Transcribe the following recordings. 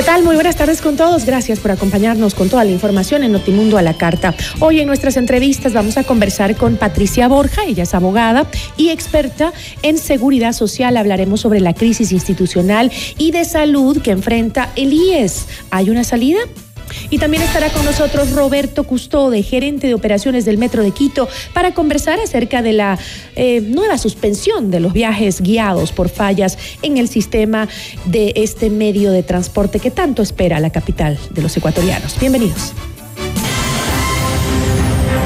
¿Qué tal? Muy buenas tardes con todos. Gracias por acompañarnos con toda la información en Notimundo a la Carta. Hoy en nuestras entrevistas vamos a conversar con Patricia Borja, ella es abogada y experta en seguridad social. Hablaremos sobre la crisis institucional y de salud que enfrenta el IES. ¿Hay una salida? Y también estará con nosotros Roberto Custode, gerente de operaciones del Metro de Quito, para conversar acerca de la eh, nueva suspensión de los viajes guiados por fallas en el sistema de este medio de transporte que tanto espera la capital de los ecuatorianos. Bienvenidos.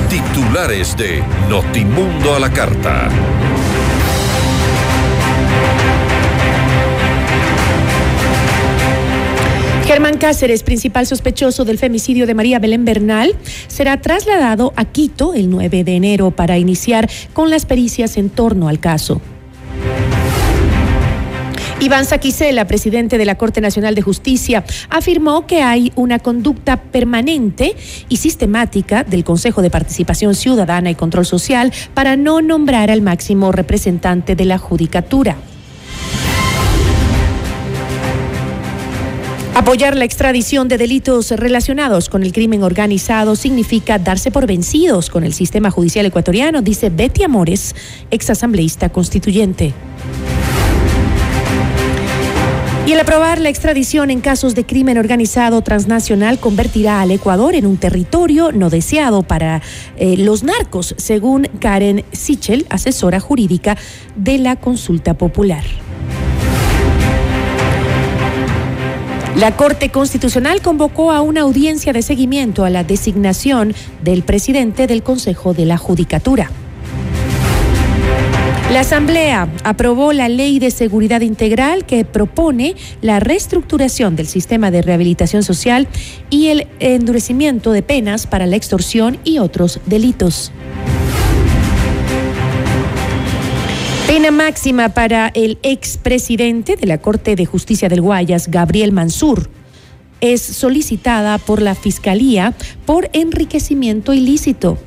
Titulares de Notimundo a la Carta. Germán Cáceres, principal sospechoso del femicidio de María Belén Bernal, será trasladado a Quito el 9 de enero para iniciar con las pericias en torno al caso. Iván Saquicela, presidente de la Corte Nacional de Justicia, afirmó que hay una conducta permanente y sistemática del Consejo de Participación Ciudadana y Control Social para no nombrar al máximo representante de la Judicatura. Apoyar la extradición de delitos relacionados con el crimen organizado significa darse por vencidos con el sistema judicial ecuatoriano, dice Betty Amores, exasambleísta constituyente. Y el aprobar la extradición en casos de crimen organizado transnacional convertirá al Ecuador en un territorio no deseado para eh, los narcos, según Karen Sichel, asesora jurídica de la Consulta Popular. La Corte Constitucional convocó a una audiencia de seguimiento a la designación del presidente del Consejo de la Judicatura. La Asamblea aprobó la Ley de Seguridad Integral que propone la reestructuración del sistema de rehabilitación social y el endurecimiento de penas para la extorsión y otros delitos. Pena máxima para el expresidente de la Corte de Justicia del Guayas, Gabriel Mansur. Es solicitada por la Fiscalía por enriquecimiento ilícito.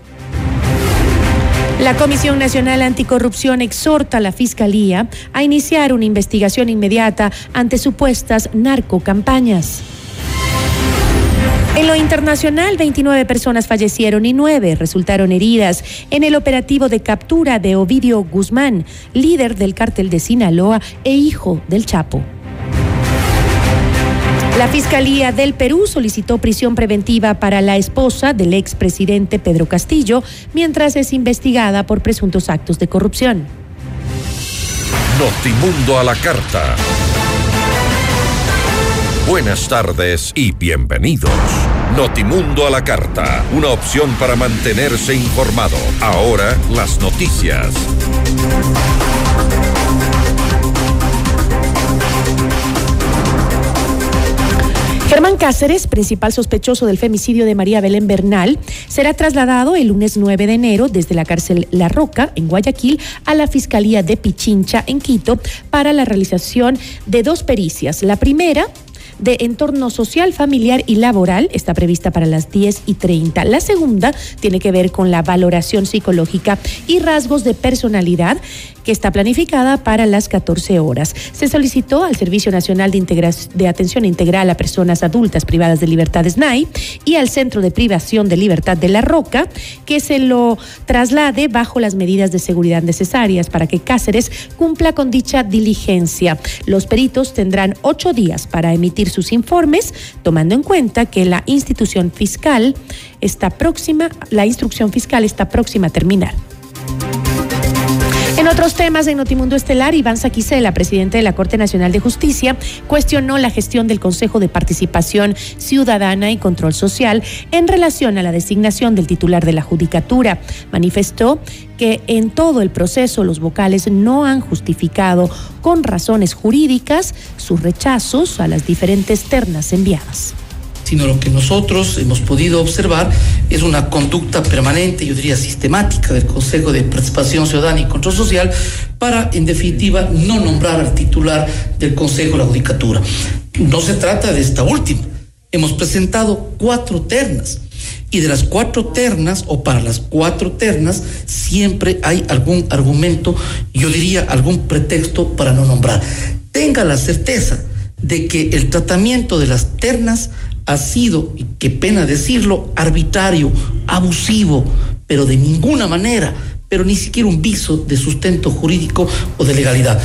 La Comisión Nacional Anticorrupción exhorta a la Fiscalía a iniciar una investigación inmediata ante supuestas narcocampañas. En lo internacional, 29 personas fallecieron y 9 resultaron heridas en el operativo de captura de Ovidio Guzmán, líder del cártel de Sinaloa e hijo del Chapo. La Fiscalía del Perú solicitó prisión preventiva para la esposa del expresidente Pedro Castillo mientras es investigada por presuntos actos de corrupción. Notimundo a la carta. Buenas tardes y bienvenidos. Notimundo a la carta, una opción para mantenerse informado. Ahora las noticias. Germán Cáceres, principal sospechoso del femicidio de María Belén Bernal, será trasladado el lunes 9 de enero desde la cárcel La Roca, en Guayaquil, a la Fiscalía de Pichincha, en Quito, para la realización de dos pericias. La primera de entorno social, familiar y laboral está prevista para las 10 y 30. La segunda tiene que ver con la valoración psicológica y rasgos de personalidad que está planificada para las 14 horas. Se solicitó al Servicio Nacional de, Atención Integral a Personas Adultas Privadas de Libertad SNAI y al Centro de Privación de Libertad de La Roca que se lo traslade bajo las medidas de seguridad necesarias para que Cáceres cumpla con dicha diligencia. Los peritos tendrán ocho días para emitir sus informes, tomando en cuenta que la institución fiscal está próxima, la instrucción fiscal está próxima a terminar. En otros temas, en Notimundo Estelar, Iván Saquicela, presidente de la Corte Nacional de Justicia, cuestionó la gestión del Consejo de Participación Ciudadana y Control Social en relación a la designación del titular de la Judicatura. Manifestó que en todo el proceso los vocales no han justificado con razones jurídicas sus rechazos a las diferentes ternas enviadas sino lo que nosotros hemos podido observar es una conducta permanente, yo diría sistemática, del Consejo de Participación Ciudadana y Control Social para, en definitiva, no nombrar al titular del Consejo de la Judicatura. No se trata de esta última. Hemos presentado cuatro ternas y de las cuatro ternas o para las cuatro ternas siempre hay algún argumento, yo diría algún pretexto para no nombrar. Tenga la certeza de que el tratamiento de las ternas ha sido, y qué pena decirlo, arbitrario, abusivo, pero de ninguna manera, pero ni siquiera un viso de sustento jurídico o de legalidad.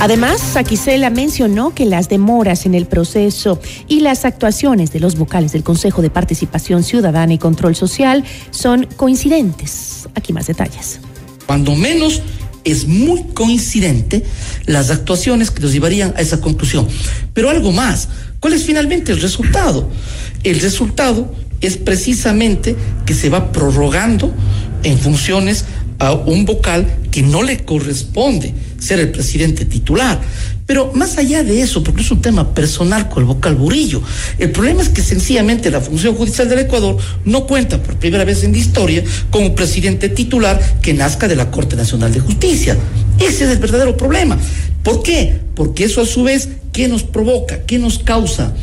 Además, Saquicela mencionó que las demoras en el proceso y las actuaciones de los vocales del Consejo de Participación Ciudadana y Control Social son coincidentes. Aquí más detalles. Cuando menos es muy coincidente las actuaciones que nos llevarían a esa conclusión. Pero algo más, ¿cuál es finalmente el resultado? El resultado es precisamente que se va prorrogando en funciones a un vocal que no le corresponde ser el presidente titular. Pero más allá de eso, porque es un tema personal con el vocal Burillo, el problema es que sencillamente la función judicial del Ecuador no cuenta por primera vez en la historia con un presidente titular que nazca de la Corte Nacional de Justicia. Ese es el verdadero problema. ¿Por qué? Porque eso a su vez, ¿qué nos provoca? ¿Qué nos causa?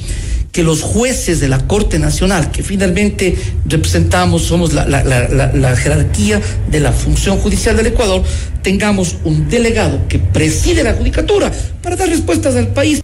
que los jueces de la Corte Nacional, que finalmente representamos, somos la, jerarquía de la función judicial del Ecuador, tengamos un delegado que preside la judicatura para dar respuestas al país.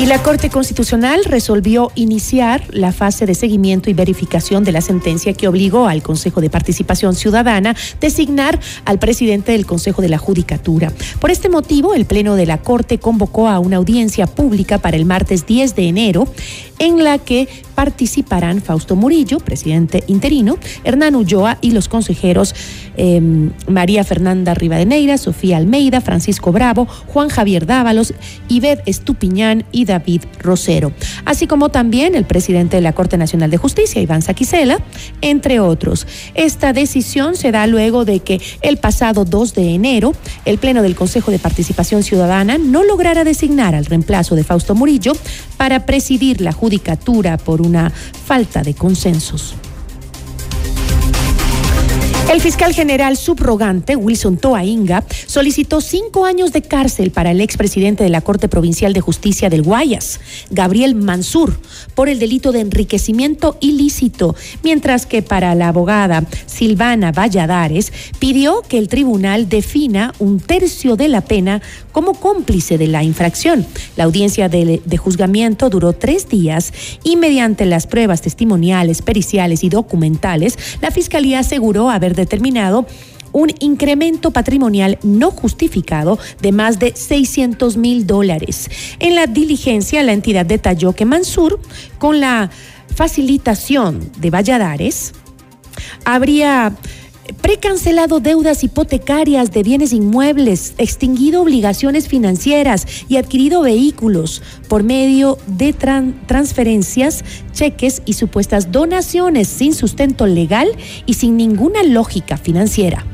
Y la Corte Constitucional resolvió iniciar la fase de seguimiento y verificación de la sentencia que obligó al Consejo de Participación Ciudadana designar al presidente del Consejo de la Judicatura. Por este motivo, el Pleno de la Corte convocó a una audiencia pública para el martes 10 de enero en la que participarán Fausto Murillo, presidente interino, Hernán Ulloa y los consejeros em, María Fernanda Rivadeneira, Sofía Almeida, Francisco Bravo, Juan Javier Dávalos, Ived Estupiñán y David Rosero, así como también el presidente de la Corte Nacional de Justicia, Iván Saquicela, entre otros. Esta decisión se da luego de que el pasado 2 de enero el Pleno del Consejo de Participación Ciudadana no lograra designar al reemplazo de Fausto Murillo para presidir la judicatura por una falta de consensos. El fiscal general subrogante, Wilson Toainga, solicitó cinco años de cárcel para el expresidente de la Corte Provincial de Justicia del Guayas, Gabriel Mansur, por el delito de enriquecimiento ilícito, mientras que para la abogada Silvana Valladares pidió que el tribunal defina un tercio de la pena como cómplice de la infracción. La audiencia de, juzgamiento duró tres días y mediante las pruebas testimoniales, periciales y documentales, la Fiscalía aseguró haber determinado un incremento patrimonial no justificado de más de 600 mil dólares. En la diligencia, la entidad detalló que Mansur, con la facilitación de Valladares, habría precancelado deudas hipotecarias de bienes inmuebles, extinguido obligaciones financieras y adquirido vehículos por medio de transferencias, cheques y supuestas donaciones sin sustento legal y sin ninguna lógica financiera.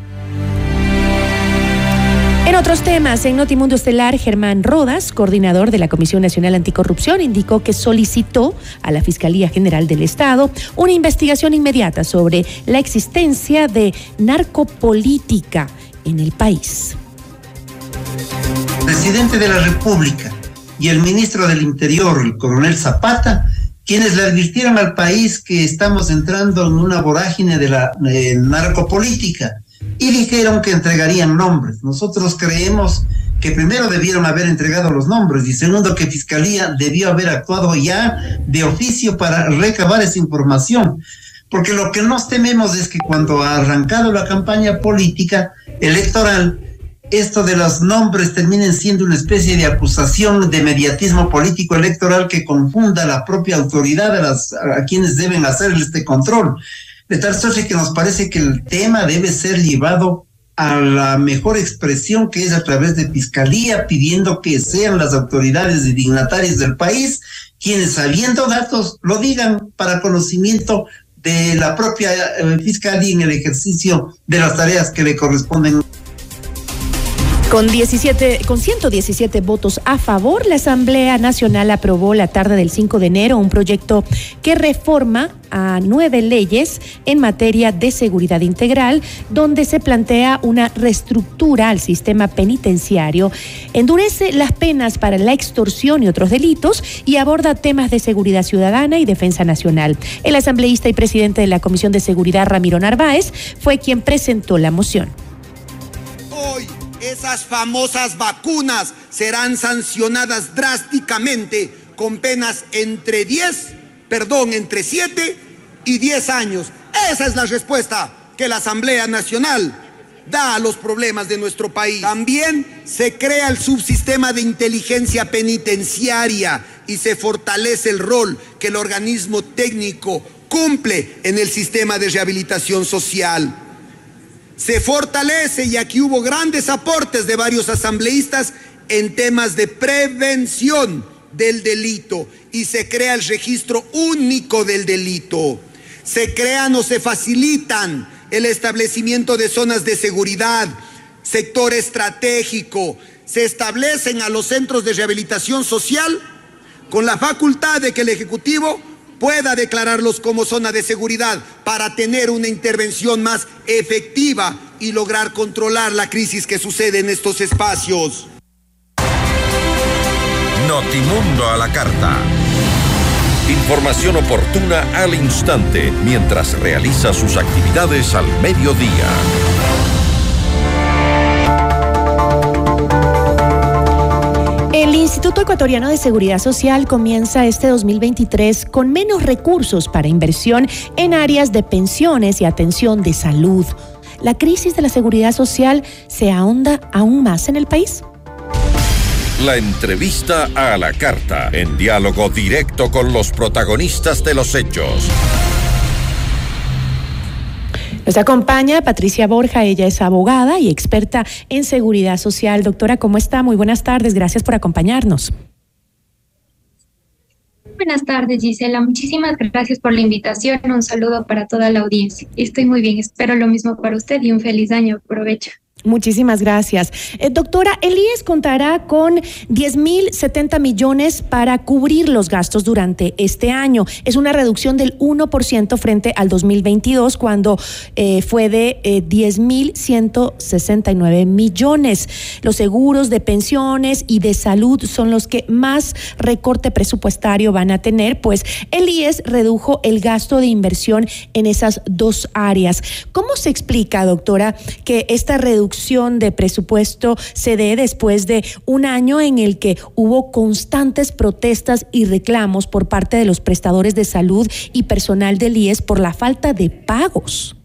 En otros temas, en Notimundo Estelar, Germán Rodas, coordinador de la Comisión Nacional Anticorrupción, indicó que solicitó a la Fiscalía General del Estado una investigación inmediata sobre la existencia de narcopolítica en el país. presidente de la República y el ministro del Interior, el coronel Zapata, quienes le advirtieron al país que estamos entrando en una vorágine de la narcopolítica y dijeron que entregarían nombres. Nosotros creemos que primero debieron haber entregado los nombres y segundo que Fiscalía debió haber actuado ya de oficio para recabar esa información. Porque lo que nos tememos es que cuando ha arrancado la campaña política electoral, esto de los nombres terminen siendo una especie de acusación de mediatismo político electoral que confunda la propia autoridad a, las, a quienes deben hacer este control. De tal suerte que nos parece que el tema debe ser llevado a la mejor expresión que es a través de fiscalía, pidiendo que sean las autoridades y dignatarios del país quienes, sabiendo datos, lo digan para conocimiento de la propia eh, fiscalía en el ejercicio de las tareas que le corresponden. Con, 17, con 117 votos a favor, la Asamblea Nacional aprobó la tarde del 5 de enero un proyecto que reforma a nueve leyes en materia de seguridad integral, donde se plantea una reestructura al sistema penitenciario, endurece las penas para la extorsión y otros delitos y aborda temas de seguridad ciudadana y defensa nacional. El asambleísta y presidente de la Comisión de Seguridad, Ramiro Narváez, fue quien presentó la moción. Hoy esas famosas vacunas serán sancionadas drásticamente con penas entre 10, perdón, entre 7 y 10 años. Esa es la respuesta que la Asamblea Nacional da a los problemas de nuestro país. También se crea el subsistema de inteligencia penitenciaria y se fortalece el rol que el organismo técnico cumple en el sistema de rehabilitación social se fortalece y aquí hubo grandes aportes de varios asambleístas en temas de prevención del delito y se crea el registro único del delito. Se crean o se facilitan el establecimiento de zonas de seguridad, sector estratégico, se establecen a los centros de rehabilitación social con la facultad de que el Ejecutivo pueda declararlos como zona de seguridad para tener una intervención más efectiva y lograr controlar la crisis que sucede en estos espacios. Notimundo a la carta. Información oportuna al instante mientras realiza sus actividades al mediodía. El Instituto Ecuatoriano de Seguridad Social comienza este 2023 con menos recursos para inversión en áreas de pensiones y atención de salud. ¿La crisis de la seguridad social se ahonda aún más en el país? La entrevista a la carta, en diálogo directo con los protagonistas de los hechos. Nos acompaña Patricia Borja, ella es abogada y experta en seguridad social. Doctora, ¿cómo está? Muy buenas tardes, gracias por acompañarnos. Buenas tardes, Gisela. Muchísimas gracias por la invitación. Un saludo para toda la audiencia. Estoy muy bien. Espero lo mismo para usted y un feliz año. Aprovecho. Muchísimas gracias. Eh, doctora, el IES contará con 10.070 millones para cubrir los gastos durante este año. Es una reducción del 1% frente al 2022, cuando eh, fue de eh, 10.169 millones. Los seguros de pensiones y de salud son los que más recorte presupuestario van a tener, pues el IES redujo el gasto de inversión en esas dos áreas. ¿Cómo se explica, doctora, que esta reducción de presupuesto se dé después de un año en el que hubo constantes protestas y reclamos por parte de los prestadores de salud y personal del IES por la falta de pagos.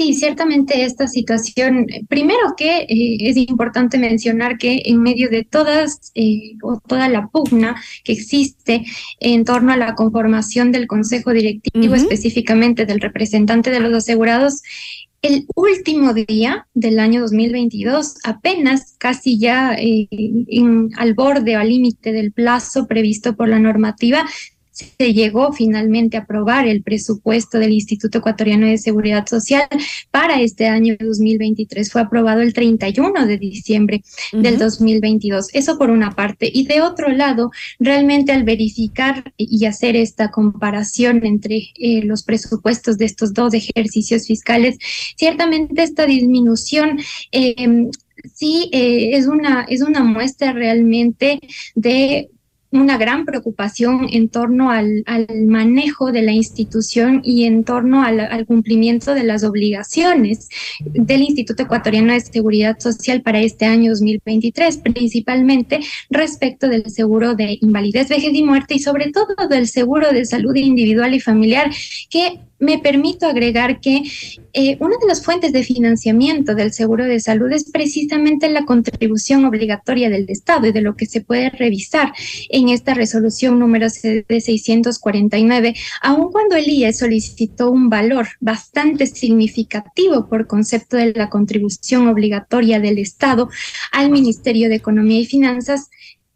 Sí, ciertamente esta situación, primero que eh, es importante mencionar que en medio de todas eh, o toda la pugna que existe en torno a la conformación del Consejo Directivo, específicamente del representante de los asegurados, el último día del año 2022, apenas casi ya eh, al borde o al límite del plazo previsto por la normativa, se llegó finalmente a aprobar el presupuesto del Instituto Ecuatoriano de Seguridad Social para este año 2023. Fue aprobado el 31 de diciembre del 2022. Eso por una parte. Y de otro lado, realmente al verificar y hacer esta comparación entre eh, los presupuestos de estos dos ejercicios fiscales, ciertamente esta disminución... Eh, sí eh, es, una, es una muestra realmente de una gran preocupación en torno al, manejo de la institución y en torno al, cumplimiento de las obligaciones del Instituto Ecuatoriano de Seguridad Social para este año 2023, principalmente respecto del seguro de invalidez, vejez y muerte y sobre todo del seguro de salud individual y familiar que me permito agregar que eh, una de las fuentes de financiamiento del seguro de salud es precisamente la contribución obligatoria del Estado y de lo que se puede revisar en esta resolución número de 649, aun cuando el IE solicitó un valor bastante significativo por concepto de la contribución obligatoria del Estado al Ministerio de Economía y Finanzas,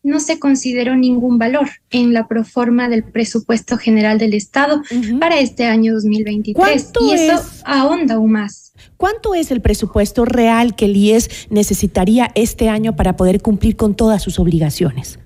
no se consideró ningún valor en la proforma del presupuesto general del Estado para este año 2023. Y eso ahonda aún más. ¿Cuánto es el presupuesto real que el IES necesitaría este año para poder cumplir con todas sus obligaciones?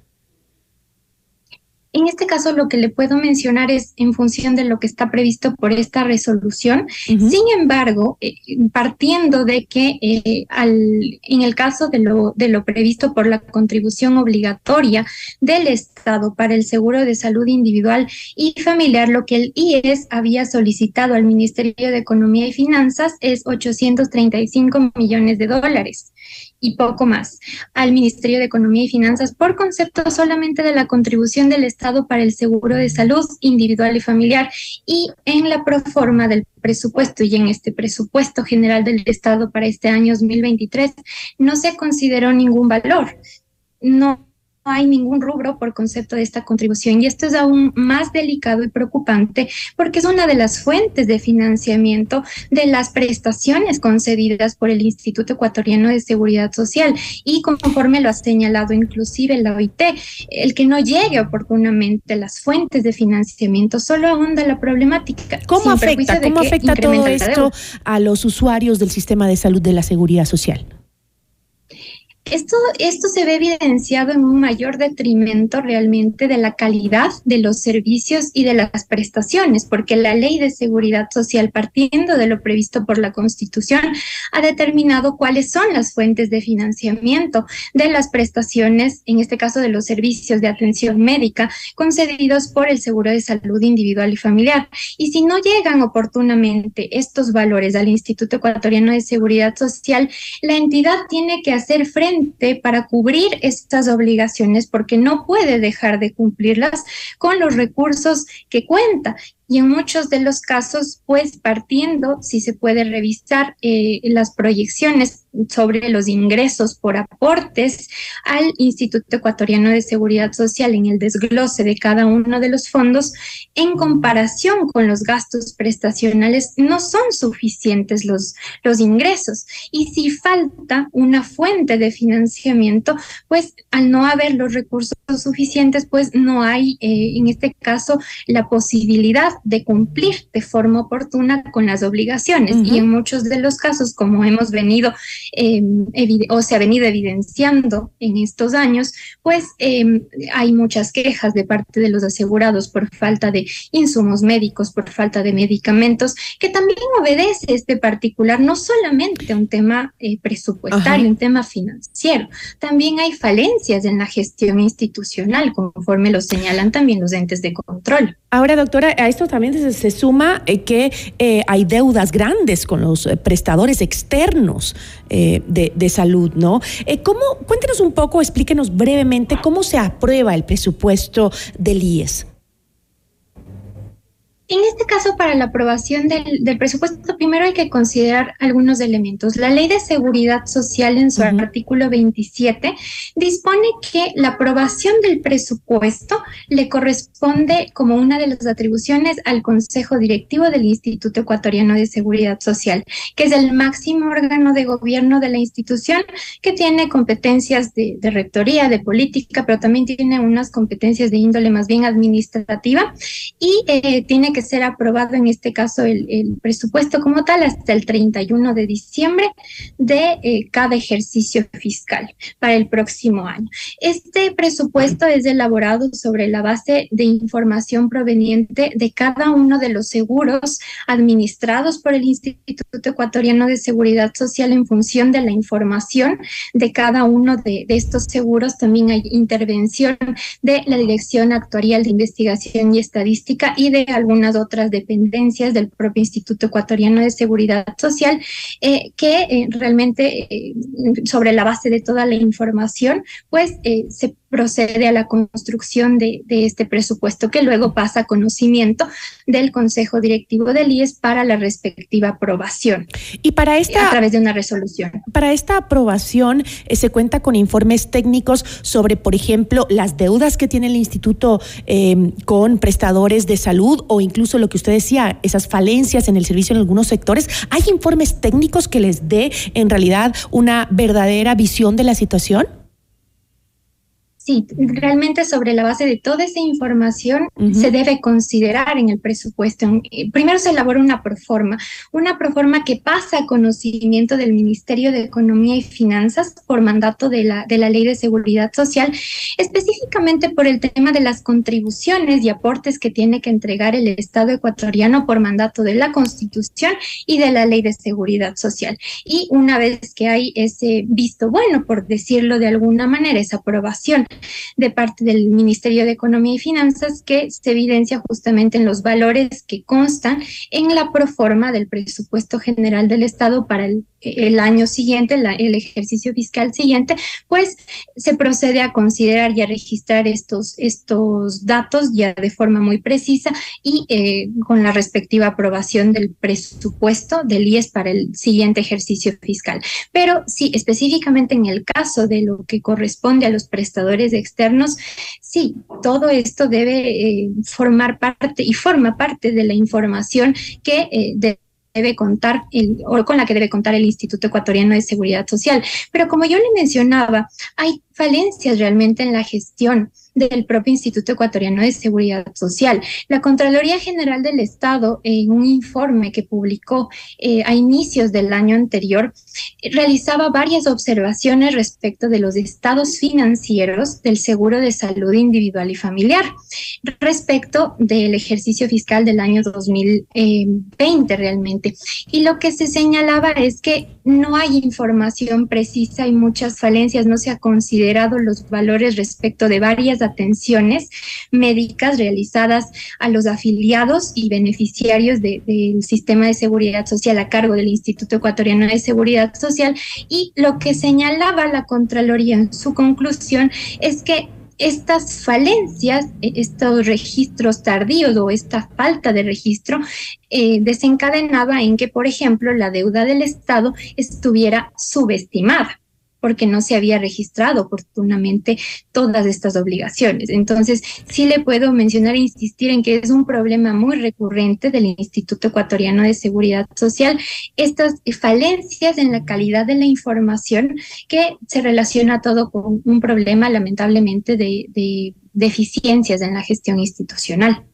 En este caso, lo que le puedo mencionar es en función de lo que está previsto por esta resolución. Sin embargo, eh, partiendo de que eh, al, en el caso de lo, de lo previsto por la contribución obligatoria del Estado para el seguro de salud individual y familiar, lo que el IES había solicitado al Ministerio de Economía y Finanzas es 835 millones de dólares y poco más al Ministerio de Economía y Finanzas por concepto solamente de la contribución del Estado para el seguro de salud individual y familiar y en la proforma del presupuesto y en este presupuesto general del Estado para este año 2023 no se consideró ningún valor. No hay ningún rubro por concepto de esta contribución y esto es aún más delicado y preocupante porque es una de las fuentes de financiamiento de las prestaciones concedidas por el Instituto Ecuatoriano de Seguridad Social y conforme lo ha señalado inclusive la OIT, el que no llegue oportunamente las fuentes de financiamiento solo ahonda la problemática. ¿Cómo afecta, ¿cómo afecta todo esto a los usuarios del sistema de salud de la seguridad social? Esto, esto se ve evidenciado en un mayor detrimento realmente de la calidad de los servicios y de las prestaciones, porque la ley de seguridad social, partiendo de lo previsto por la Constitución, ha determinado cuáles son las fuentes de financiamiento de las prestaciones, en este caso de los servicios de atención médica, concedidos por el Seguro de Salud Individual y Familiar. Y si no llegan oportunamente estos valores al Instituto Ecuatoriano de Seguridad Social, la entidad tiene que hacer frente para cubrir estas obligaciones porque no puede dejar de cumplirlas con los recursos que cuenta y en muchos de los casos, pues partiendo, si se puede revisar eh, las proyecciones sobre los ingresos por aportes al Instituto Ecuatoriano de Seguridad Social en el desglose de cada uno de los fondos, en comparación con los gastos prestacionales, no son suficientes los, los ingresos. Y si falta una fuente de financiamiento, pues al no haber los recursos suficientes, pues no hay, eh, en este caso, la posibilidad de cumplir de forma oportuna con las obligaciones. Y en muchos de los casos, como hemos venido em, o se ha venido evidenciando en estos años, pues em, hay muchas quejas de parte de los asegurados por falta de insumos médicos, por falta de medicamentos, que también obedece este particular, no solamente un tema eh, presupuestario, un tema financiero, también hay falencias en la gestión institucional, conforme lo señalan también los entes de control. Ahora, doctora, a esto también se, suma eh, que eh, hay deudas grandes con los eh, prestadores externos de, de, salud, ¿no? ¿cómo, cuéntenos un poco, explíquenos brevemente cómo se aprueba el presupuesto del IES. En este caso, para la aprobación del, presupuesto, primero hay que considerar algunos elementos. La Ley de Seguridad Social, en su artículo 27, dispone que la aprobación del presupuesto le corresponde como una de las atribuciones al Consejo Directivo del Instituto Ecuatoriano de Seguridad Social, que es el máximo órgano de gobierno de la institución que tiene competencias de, rectoría, de política, pero también tiene unas competencias de índole más bien administrativa y eh, tiene que que ser aprobado en este caso el, presupuesto como tal hasta el 31 de diciembre de eh, cada ejercicio fiscal para el próximo año. Este presupuesto es elaborado sobre la base de información proveniente de cada uno de los seguros administrados por el Instituto Ecuatoriano de Seguridad Social en función de la información de cada uno de, de estos seguros. También hay intervención de la Dirección Actuarial de Investigación y Estadística y de algunas otras dependencias del propio Instituto Ecuatoriano de Seguridad Social, eh, que eh, realmente eh, sobre la base de toda la información, pues se procede a la construcción de, este presupuesto que luego pasa a conocimiento del Consejo Directivo del IES para la respectiva aprobación. Y para esta... A través de una resolución. Para esta aprobación eh, se cuenta con informes técnicos sobre, por ejemplo, las deudas que tiene el instituto em, con prestadores de salud o incluso lo que usted decía, esas falencias en el servicio en algunos sectores. ¿Hay informes técnicos que les dé en realidad una verdadera visión de la situación? Sí, realmente sobre la base de toda esa información se debe considerar en el presupuesto. Eh, primero se elabora una proforma, una proforma que pasa a conocimiento del Ministerio de Economía y Finanzas por mandato de la, de la Ley de Seguridad Social, específicamente por el tema de las contribuciones y aportes que tiene que entregar el Estado ecuatoriano por mandato de la Constitución y de la Ley de Seguridad Social. Y una vez que hay ese visto bueno, por decirlo de alguna manera, esa aprobación de parte del Ministerio de Economía y Finanzas que se evidencia justamente en los valores que constan en la proforma del presupuesto general del Estado para el el año siguiente, el ejercicio fiscal siguiente, pues se procede a considerar y a registrar estos, estos datos ya de forma muy precisa y eh, con la respectiva aprobación del presupuesto del IES para el siguiente ejercicio fiscal. Pero sí, específicamente en el caso de lo que corresponde a los prestadores externos, sí, todo esto debe eh, formar parte y forma parte de la información que eh, debe contar el, o con la que debe contar el Instituto Ecuatoriano de Seguridad Social. Pero como yo le mencionaba, hay falencias realmente en la gestión del propio Instituto Ecuatoriano de Seguridad Social. La Contraloría General del Estado, en un informe que publicó eh, a inicios del año anterior, realizaba varias observaciones respecto de los estados financieros del seguro de salud individual y familiar respecto del ejercicio fiscal del año 2020 realmente. Y lo que se señalaba es que no hay información precisa y muchas falencias, no se ha considerado los valores respecto de varias atenciones médicas realizadas a los afiliados y beneficiarios del sistema de seguridad social a cargo del Instituto Ecuatoriano de Seguridad Social. Y lo que señalaba la Contraloría en su conclusión es que estas falencias, e, estos registros tardíos o esta falta de registro eh, desencadenaba en que, por ejemplo, la deuda del Estado estuviera subestimada porque no se había registrado oportunamente todas estas obligaciones. Entonces, sí le puedo mencionar e insistir en que es un problema muy recurrente del Instituto Ecuatoriano de Seguridad Social, estas falencias en la calidad de la información que se relaciona todo con un problema lamentablemente de, deficiencias en la gestión institucional.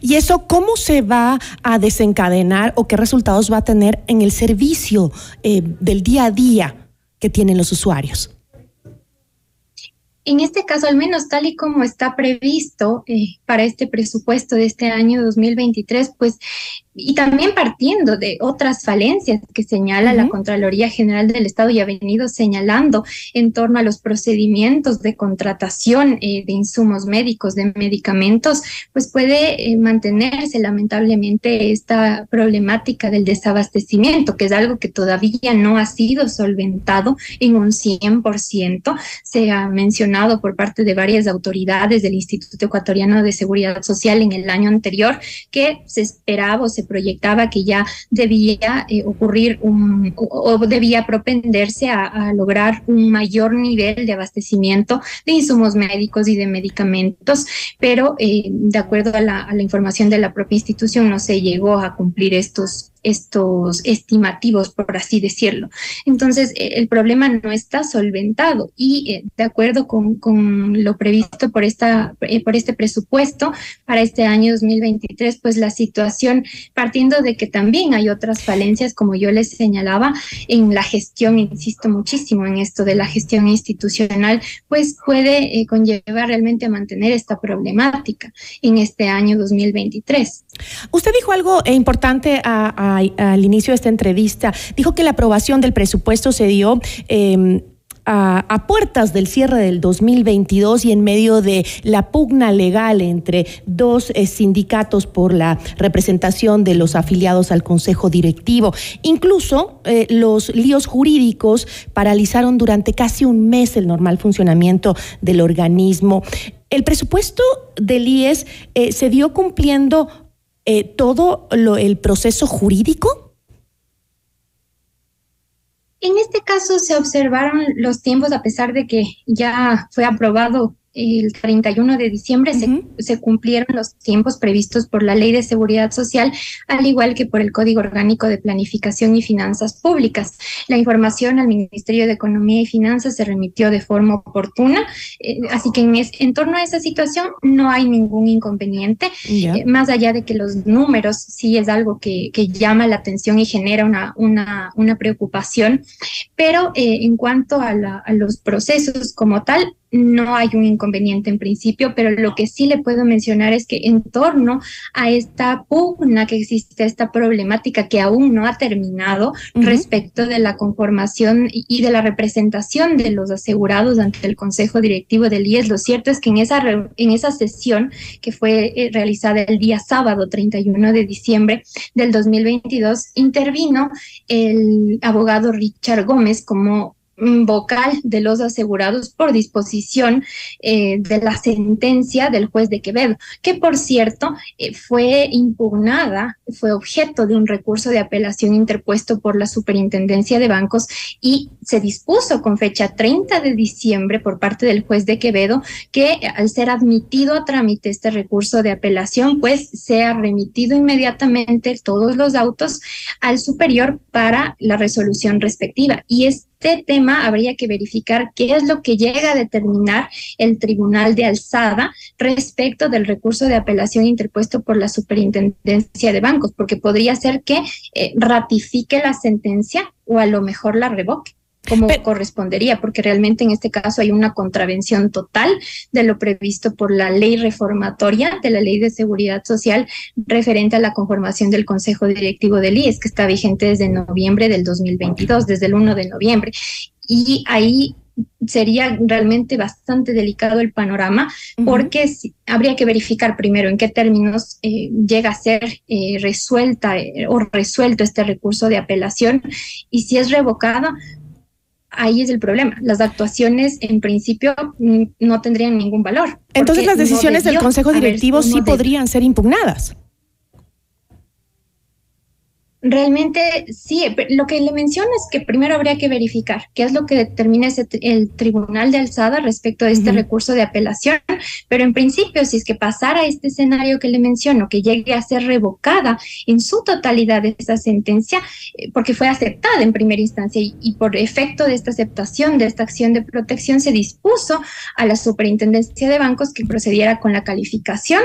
¿Y eso cómo se va a desencadenar o qué resultados va a tener en el servicio eh, del día a día que tienen los usuarios. En este caso, al menos tal y como está previsto eh, para este presupuesto de este año 2023, pues y también partiendo de otras falencias que señala la Contraloría General del Estado y ha venido señalando en torno a los procedimientos de contratación eh, de insumos médicos, de medicamentos, pues puede eh, mantenerse lamentablemente esta problemática del desabastecimiento, que es algo que todavía no ha sido solventado en un 100%. Se ha mencionado por parte de varias autoridades del Instituto Ecuatoriano de Seguridad Social en el año anterior que se esperaba o se proyectaba que ya debía eh, ocurrir un, o, debía propenderse a, lograr un mayor nivel de abastecimiento de insumos médicos y de medicamentos, pero eh, de acuerdo a la, información de la propia institución no se llegó a cumplir estos, estos estimativos, por así decirlo. Entonces, eh, el problema no está solventado y eh, de acuerdo con, con, lo previsto por, esta, eh, por este presupuesto para este año 2023, pues la situación, partiendo de que también hay otras falencias, como yo les señalaba, en la gestión, insisto muchísimo en esto de la gestión institucional, pues puede conllevar realmente a mantener esta problemática en este año 2023. Usted dijo algo importante al inicio de esta entrevista. Dijo que la aprobación del presupuesto se dio em, a, puertas del cierre del 2022 y en medio de la pugna legal entre dos eh, sindicatos por la representación de los afiliados al Consejo Directivo. Incluso eh, los líos jurídicos paralizaron durante casi un mes el normal funcionamiento del organismo. El presupuesto del IES eh, se dio cumpliendo todo el proceso jurídico. En este caso se observaron los tiempos a pesar de que ya fue aprobado el 31 de diciembre se, cumplieron los tiempos previstos por la Ley de Seguridad Social, al igual que por el Código Orgánico de Planificación y Finanzas Públicas. La información al Ministerio de Economía y Finanzas se remitió de forma oportuna, eh, así que en, en, torno a esa situación no hay ningún inconveniente, eh, más allá de que los números sí es algo que, llama la atención y genera una, una, una preocupación, pero eh, en cuanto a, a los procesos como tal, no hay un inconveniente en principio, pero lo que sí le puedo mencionar es que en torno a esta pugna que existe, esta problemática que aún no ha terminado respecto de la conformación y de la representación de los asegurados ante el Consejo Directivo del IES, lo cierto es que en esa, en esa sesión que fue eh, realizada el día sábado 31 de diciembre del 2022, intervino el abogado Richard Gómez como vocal de los asegurados por disposición eh, de la sentencia del juez de Quevedo, que por cierto eh, fue impugnada, fue objeto de un recurso de apelación interpuesto por la Superintendencia de Bancos y se dispuso con fecha 30 de diciembre por parte del juez de Quevedo que al ser admitido a trámite este recurso de apelación, pues sea remitido inmediatamente todos los autos al superior para la resolución respectiva. Y es este tema habría que verificar qué es lo que llega a determinar el Tribunal de Alzada respecto del recurso de apelación interpuesto por la Superintendencia de Bancos, porque podría ser que eh, ratifique la sentencia o a lo mejor la revoque como correspondería, porque realmente en este caso hay una contravención total de lo previsto por la ley reformatoria de la ley de seguridad social referente a la conformación del Consejo Directivo del IES, que está vigente desde noviembre del 2022, desde el 1 de noviembre. Y ahí sería realmente bastante delicado el panorama porque habría que verificar primero en qué términos eh, llega a ser eh, resuelta eh, o resuelto este recurso de apelación y si es revocado, ahí es el problema. Las actuaciones, en principio, no tendrían ningún valor. Entonces, las decisiones del Consejo Directivo sí podrían ser impugnadas. Realmente sí, lo que le menciono es que primero habría que verificar qué es lo que determina el tribunal de alzada respecto a este recurso de apelación, pero en principio si es que pasara este escenario que le menciono, que llegue a ser revocada en su totalidad esa sentencia, eh, porque fue aceptada en primera instancia y, por efecto de esta aceptación de esta acción de protección se dispuso a la superintendencia de bancos que procediera con la calificación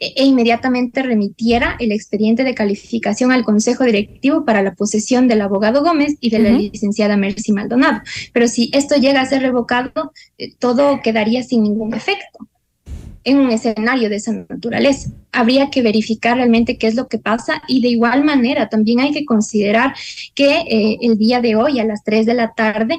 e, e inmediatamente remitiera el expediente de calificación al Consejo de directivo para la posesión del abogado Gómez y de la licenciada Mercy Maldonado. Pero si esto llega a ser revocado, eh, todo quedaría sin ningún efecto en un escenario de esa naturaleza. Habría que verificar realmente qué es lo que pasa y de igual manera también hay que considerar que eh, el día de hoy a las 3 de la tarde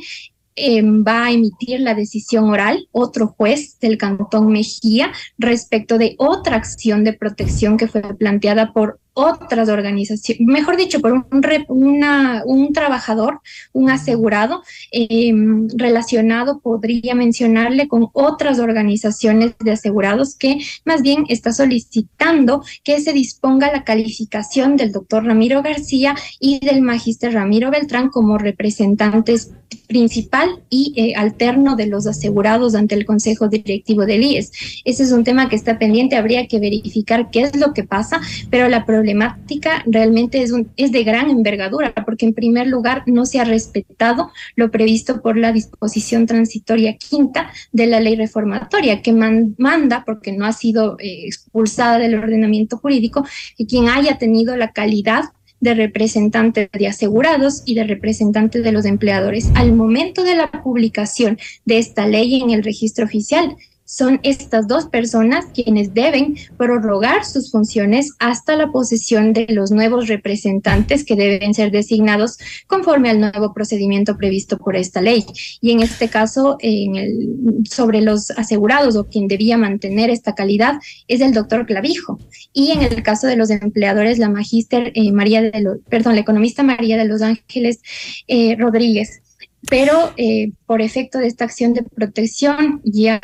em, va a emitir la decisión oral otro juez del Cantón Mejía respecto de otra acción de protección que fue planteada por otras organizaciones, mejor dicho, por un, una, un trabajador, un asegurado em, relacionado, podría mencionarle con otras organizaciones de asegurados que más bien está solicitando que se disponga la calificación del doctor Ramiro García y del magíster Ramiro Beltrán como representantes principal y eh, alterno de los asegurados ante el Consejo Directivo del IES. Ese es un tema que está pendiente, habría que verificar qué es lo que pasa, pero la problemática realmente es, un, es de gran envergadura, porque en primer lugar no se ha respetado lo previsto por la disposición transitoria quinta de la ley reformatoria, que manda, porque no ha sido eh, expulsada del ordenamiento jurídico, que quien haya tenido la calidad de representante de asegurados y de representante de los empleadores. Al momento de la publicación de esta ley en el registro oficial, son estas dos personas quienes deben prorrogar sus funciones hasta la posesión de los nuevos representantes que deben ser designados conforme al nuevo procedimiento previsto por esta ley. Y en este caso, en el, sobre los asegurados o quien debía mantener esta calidad es el doctor Clavijo. Y en el caso de los empleadores, la magíster eh, María de los, perdón, la economista María de los Ángeles eh, Rodríguez pero eh, por efecto de esta acción de protección ya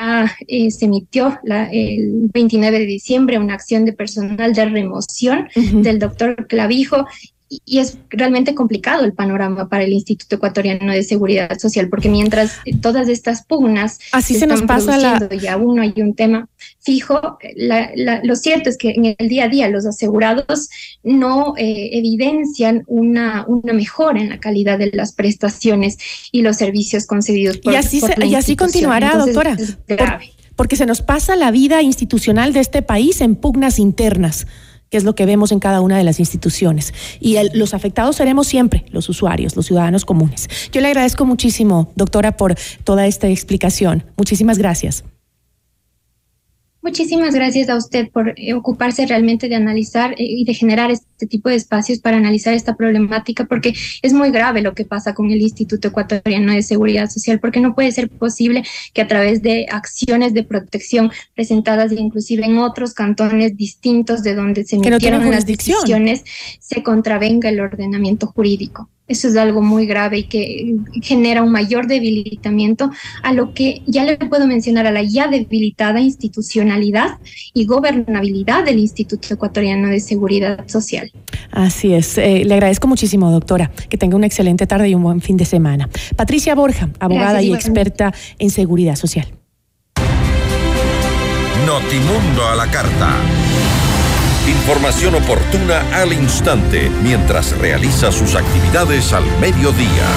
eh, se emitió el 29 de diciembre una acción de personal de remoción del doctor Clavijo y es realmente complicado el panorama para el Instituto Ecuatoriano de Seguridad Social, porque mientras todas estas pugnas así se, nos pasa la... y aún hay un tema fijo, lo cierto es que en el día a día los asegurados no eh, evidencian una, una mejora en la calidad de las prestaciones y los servicios concedidos por, y así, y así continuará, doctora. porque se nos pasa la vida institucional de este país en pugnas internas que es lo que vemos en cada una de las instituciones. Y los afectados seremos siempre los usuarios, los ciudadanos comunes. Yo le agradezco muchísimo, doctora, por toda esta explicación. Muchísimas gracias. Muchísimas gracias a usted por eh, ocuparse realmente de analizar eh, y de generar este tipo de espacios para analizar esta problemática, porque es muy grave lo que pasa con el Instituto Ecuatoriano de Seguridad Social, porque no puede ser posible que a través de acciones de protección presentadas inclusive en otros cantones distintos de donde se emitieron las decisiones se contravenga el ordenamiento jurídico. Eso es algo muy grave y que genera un mayor debilitamiento a lo que ya le puedo mencionar a la ya debilitada institucionalidad y gobernabilidad del Instituto Ecuatoriano de Seguridad Social. Así es. Eh, le agradezco muchísimo, doctora. Que tenga una excelente tarde y un buen fin de semana. Patricia Borja, abogada y experta en seguridad social. Notimundo a la carta. Información oportuna al instante mientras realiza sus actividades al mediodía.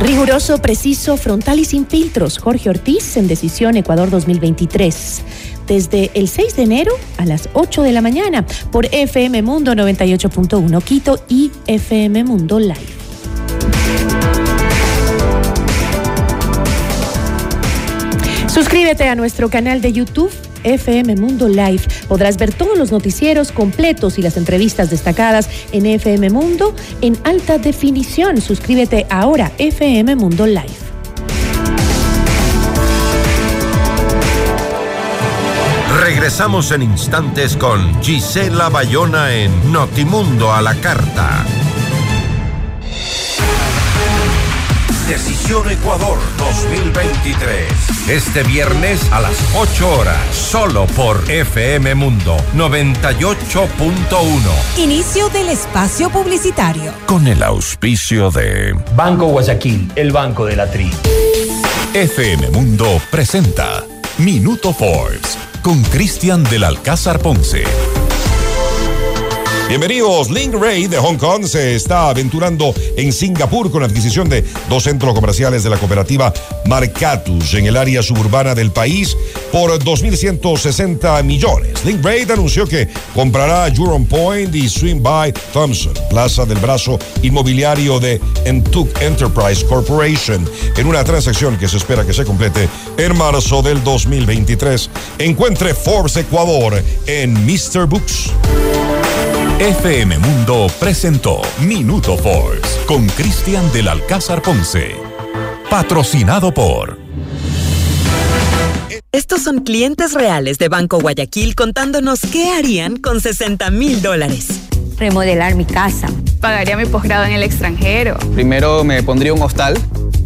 Riguroso, preciso, frontal y sin filtros. Jorge Ortiz en Decisión Ecuador 2023. Desde el 6 de enero a las 8 de la mañana por FM Mundo 98.1 Quito y FM Mundo Live. Suscríbete a nuestro canal de YouTube. FM Mundo Live. Podrás ver todos los noticieros completos y las entrevistas destacadas en FM Mundo en alta definición. Suscríbete ahora, FM Mundo Live. Regresamos en instantes con Gisela Bayona en Notimundo a la Carta. Decisión Ecuador 2023. Este viernes a las 8 horas, solo por FM Mundo 98.1. Inicio del espacio publicitario. Con el auspicio de Banco Guayaquil, el banco de la tri. FM Mundo presenta Minuto Forbes con Cristian del Alcázar Ponce. Bienvenidos. Link Ray de Hong Kong se está aventurando en Singapur con la adquisición de dos centros comerciales de la cooperativa Marcatus en el área suburbana del país por 2.160 millones. Link Ray anunció que comprará Juron Point y Swing by Thompson, plaza del brazo inmobiliario de Entuk Enterprise Corporation, en una transacción que se espera que se complete en marzo del 2023. Encuentre Forbes Ecuador en Mr. Books. FM Mundo presentó Minuto Forbes con Cristian del Alcázar Ponce. Patrocinado por... Estos son clientes reales de Banco Guayaquil contándonos qué harían con 60 mil dólares. Remodelar mi casa. Pagaría mi posgrado en el extranjero. Primero me pondría un hostal.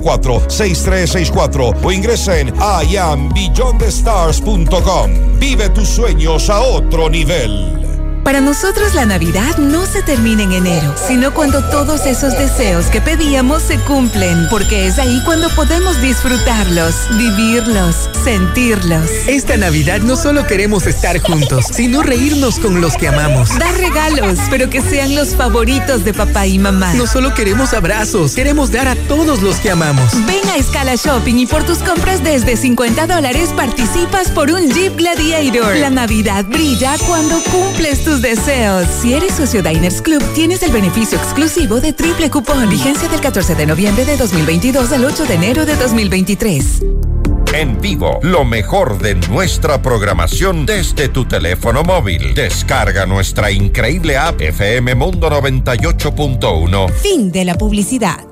6364 o ingresa en iambeyondthestars.com. Vive tus sueños a otro nivel. Para nosotros la Navidad no se termina en enero, sino cuando todos esos deseos que pedíamos se cumplen, porque es ahí cuando podemos disfrutarlos, vivirlos, sentirlos. Esta Navidad no solo queremos estar juntos, sino reírnos con los que amamos. Dar regalos, pero que sean los favoritos de papá y mamá. No solo queremos abrazos, queremos dar a todos los que amamos. Ven a Escala Shopping y por tus compras desde 50 dólares participas por un Jeep Gladiator. La Navidad brilla cuando cumples tus deseos. Si eres socio Diners Club, tienes el beneficio exclusivo de triple cupón. Vigencia del 14 de noviembre de 2022 al 8 de enero de 2023. En vivo, lo mejor de nuestra programación desde tu teléfono móvil. Descarga nuestra increíble app FM Mundo 98.1. Fin de la publicidad.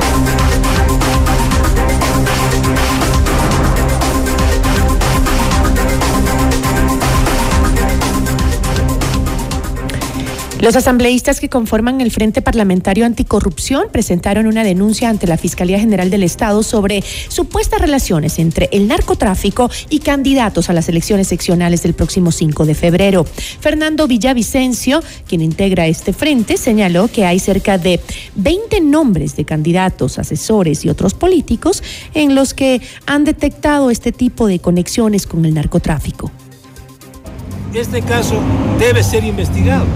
Los asambleístas que conforman el Frente Parlamentario Anticorrupción presentaron una denuncia ante la Fiscalía General del Estado sobre supuestas relaciones entre el narcotráfico y candidatos a las elecciones seccionales del próximo 5 de febrero. Fernando Villavicencio, quien integra este frente, señaló que hay cerca de 20 nombres de candidatos, asesores y otros políticos en los que han detectado este tipo de conexiones con el narcotráfico. Este caso debe ser investigado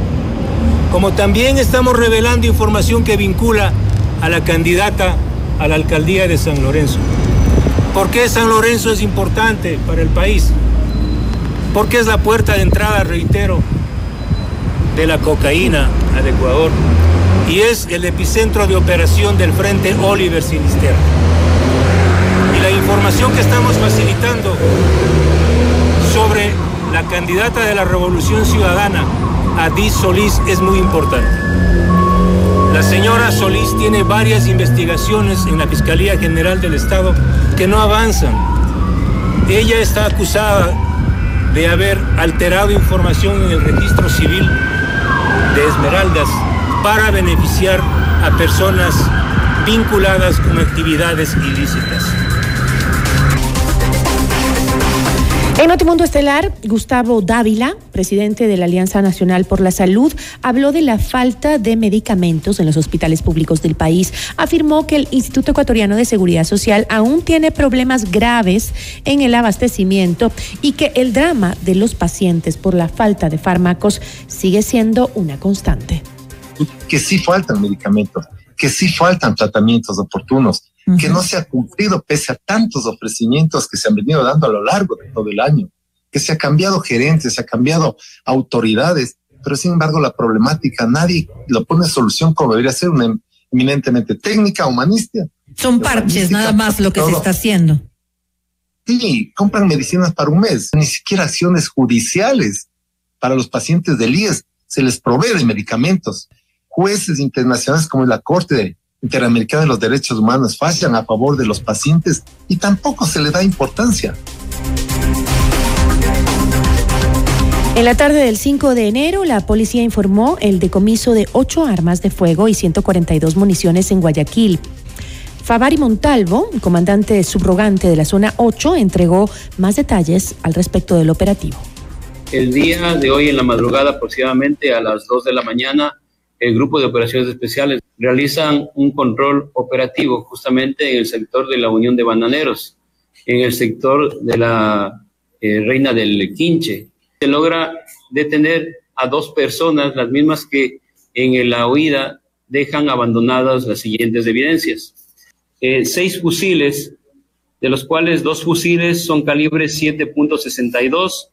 como también estamos revelando información que vincula a la candidata a la alcaldía de San Lorenzo. ¿Por qué San Lorenzo es importante para el país? Porque es la puerta de entrada, reitero, de la cocaína al Ecuador y es el epicentro de operación del Frente Oliver Sinisterra. Y la información que estamos facilitando sobre la candidata de la Revolución Ciudadana Adis Solís es muy importante. La señora Solís tiene varias investigaciones en la Fiscalía General del Estado que no avanzan. Ella está acusada de haber alterado información en el registro civil de Esmeraldas para beneficiar a personas vinculadas con actividades ilícitas. En Notimundo Estelar, Gustavo Dávila, presidente de la Alianza Nacional por la Salud, habló de la falta de medicamentos en los hospitales públicos del país. Afirmó que el Instituto Ecuatoriano de Seguridad Social aún tiene problemas graves en el abastecimiento y que el drama de los pacientes por la falta de fármacos sigue siendo una constante. Que sí faltan medicamentos, que sí faltan tratamientos oportunos que no se ha cumplido pese a tantos ofrecimientos que se han venido dando a lo largo de todo el año, que se ha cambiado gerentes, se ha cambiado autoridades, pero sin embargo la problemática nadie lo pone solución como debería ser una eminentemente técnica, humanista. Son parches nada más lo que se está haciendo. Sí, compran medicinas para un mes, ni siquiera acciones judiciales para los pacientes del IES se les provee de medicamentos. Jueces internacionales como la Corte Interamericana de los Derechos Humanos fallan a favor de los pacientes y tampoco se le da importancia. En la tarde del 5 de enero, la policía informó el decomiso de ocho armas de fuego y 142 municiones en Guayaquil. Favari Montalvo, comandante subrogante de la zona 8, entregó más detalles al respecto del operativo. El día de hoy, en la madrugada, aproximadamente a las 2 de la mañana, el grupo de operaciones especiales realizan un control operativo justamente en el sector de la Unión de Bananeros, en el sector de la eh, Reina del Quinche se logra detener a dos personas, las mismas que en la huida dejan abandonadas las siguientes evidencias. Eh, seis fusiles, de los cuales dos fusiles son calibre 7.62,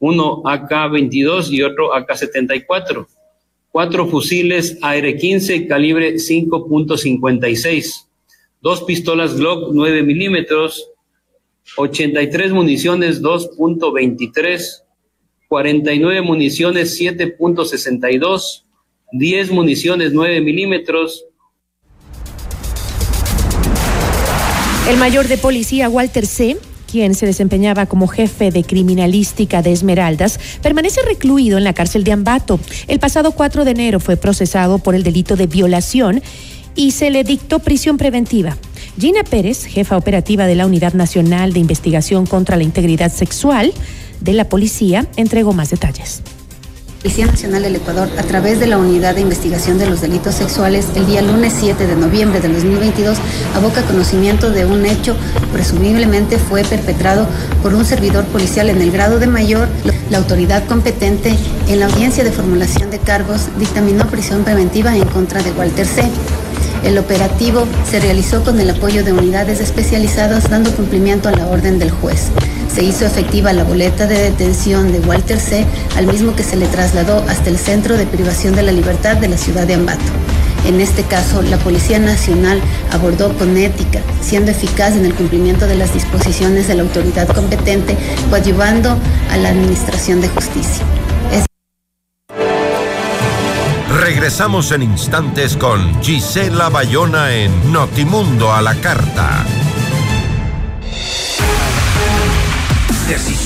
uno AK-22 y otro AK-74. Cuatro fusiles AR-15 calibre 5.56, dos pistolas Glock 9 milímetros, 83 municiones 2.23, 49 municiones 7.62, 10 municiones 9 milímetros. El mayor de policía Walter C quien se desempeñaba como jefe de criminalística de Esmeraldas, permanece recluido en la cárcel de Ambato. El pasado 4 de enero fue procesado por el delito de violación y se le dictó prisión preventiva. Gina Pérez, jefa operativa de la Unidad Nacional de Investigación contra la Integridad Sexual, de la policía entregó más detalles. Policía Nacional del Ecuador, a través de la Unidad de Investigación de los Delitos Sexuales, el día lunes 7 de noviembre del 2022, aboca conocimiento de un hecho presumiblemente fue perpetrado por un servidor policial en el grado de mayor. La autoridad competente en la audiencia de formulación de cargos dictaminó prisión preventiva en contra de Walter C. El operativo se realizó con el apoyo de unidades especializadas dando cumplimiento a la orden del juez se hizo efectiva la boleta de detención de Walter C., al mismo que se le trasladó hasta el Centro de Privación de la Libertad de la ciudad de Ambato. En este caso, la Policía Nacional abordó con ética, siendo eficaz en el cumplimiento de las disposiciones de la autoridad competente, coadyuvando a la Administración de Justicia. Regresamos en instantes con Gisela Bayona en Notimundo a la Carta.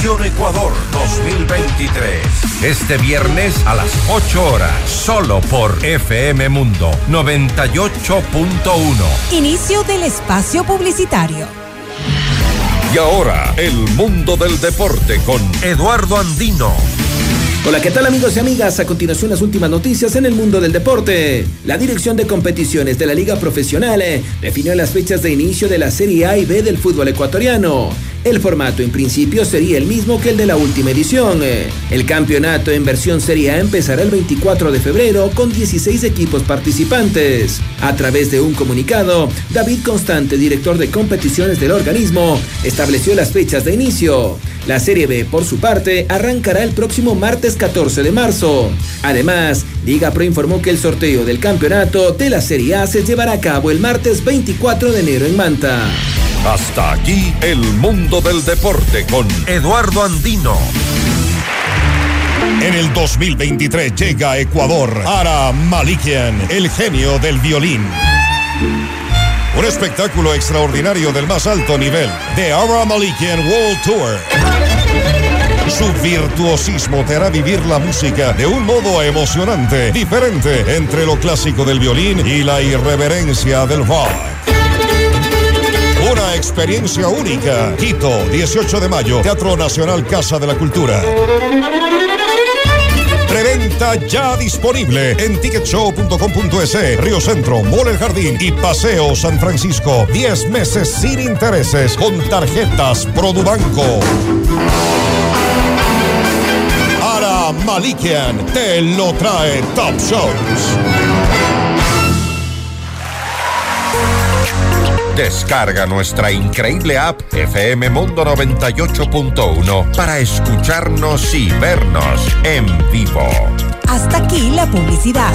Ecuador 2023. Este viernes a las 8 horas, solo por FM Mundo 98.1. Inicio del espacio publicitario. Y ahora, el mundo del deporte con Eduardo Andino. Hola, ¿qué tal amigos y amigas? A continuación las últimas noticias en el mundo del deporte. La Dirección de Competiciones de la Liga Profesional eh, definió las fechas de inicio de la Serie A y B del fútbol ecuatoriano. El formato en principio sería el mismo que el de la última edición. El campeonato en versión Serie A empezará el 24 de febrero con 16 equipos participantes. A través de un comunicado, David Constante, director de competiciones del organismo, estableció las fechas de inicio. La Serie B, por su parte, arrancará el próximo martes 14 de marzo. Además, Liga Pro informó que el sorteo del campeonato de la Serie A se llevará a cabo el martes 24 de enero en Manta. Hasta aquí el mundo del deporte con Eduardo Andino. En el 2023 llega Ecuador Ara Malikian, el genio del violín. Un espectáculo extraordinario del más alto nivel. The Ara Malikian World Tour. Su virtuosismo te hará vivir la música de un modo emocionante, diferente entre lo clásico del violín y la irreverencia del rock. Una experiencia única. Quito, 18 de mayo, Teatro Nacional Casa de la Cultura. Preventa ya disponible en ticketshow.com.es, Río Centro, Mole El Jardín y Paseo San Francisco. 10 meses sin intereses con tarjetas Produbanco. Malikian te lo trae Top Shows. Descarga nuestra increíble app FM Mundo 98.1 para escucharnos y vernos en vivo. Hasta aquí la publicidad.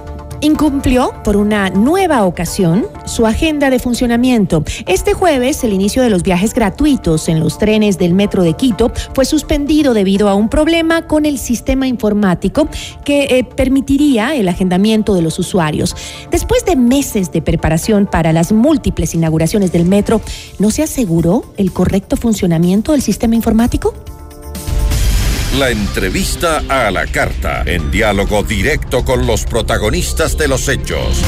incumplió por una nueva ocasión su agenda de funcionamiento. Este jueves, el inicio de los viajes gratuitos en los trenes del Metro de Quito fue suspendido debido a un problema con el sistema informático que eh, permitiría el agendamiento de los usuarios. Después de meses de preparación para las múltiples inauguraciones del metro, ¿no se aseguró el correcto funcionamiento del sistema informático? La entrevista a la carta, en diálogo directo con los protagonistas de los hechos.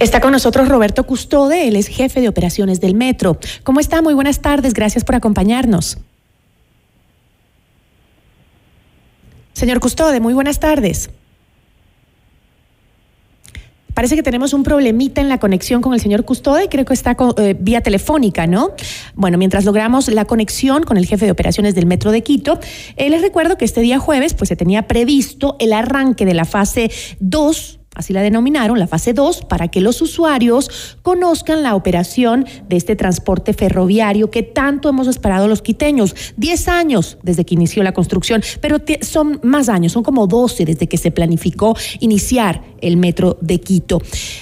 Está con nosotros Roberto Custode, él es jefe de operaciones del metro. ¿Cómo está? Muy buenas tardes, gracias por acompañarnos. Señor Custode, muy buenas tardes. Parece que tenemos un problemita en la conexión con el señor Custode, creo que está eh, vía telefónica, ¿no? Bueno, mientras logramos la conexión con el jefe de operaciones del Metro de Quito, eh, les recuerdo que este día jueves pues se tenía previsto el arranque de la fase 2 Así la denominaron, la fase 2, para que los usuarios conozcan la operación de este transporte ferroviario que tanto hemos esperado los quiteños. Diez años desde que inició la construcción, pero son más años, son como 12 desde que se planificó iniciar el metro de Quito.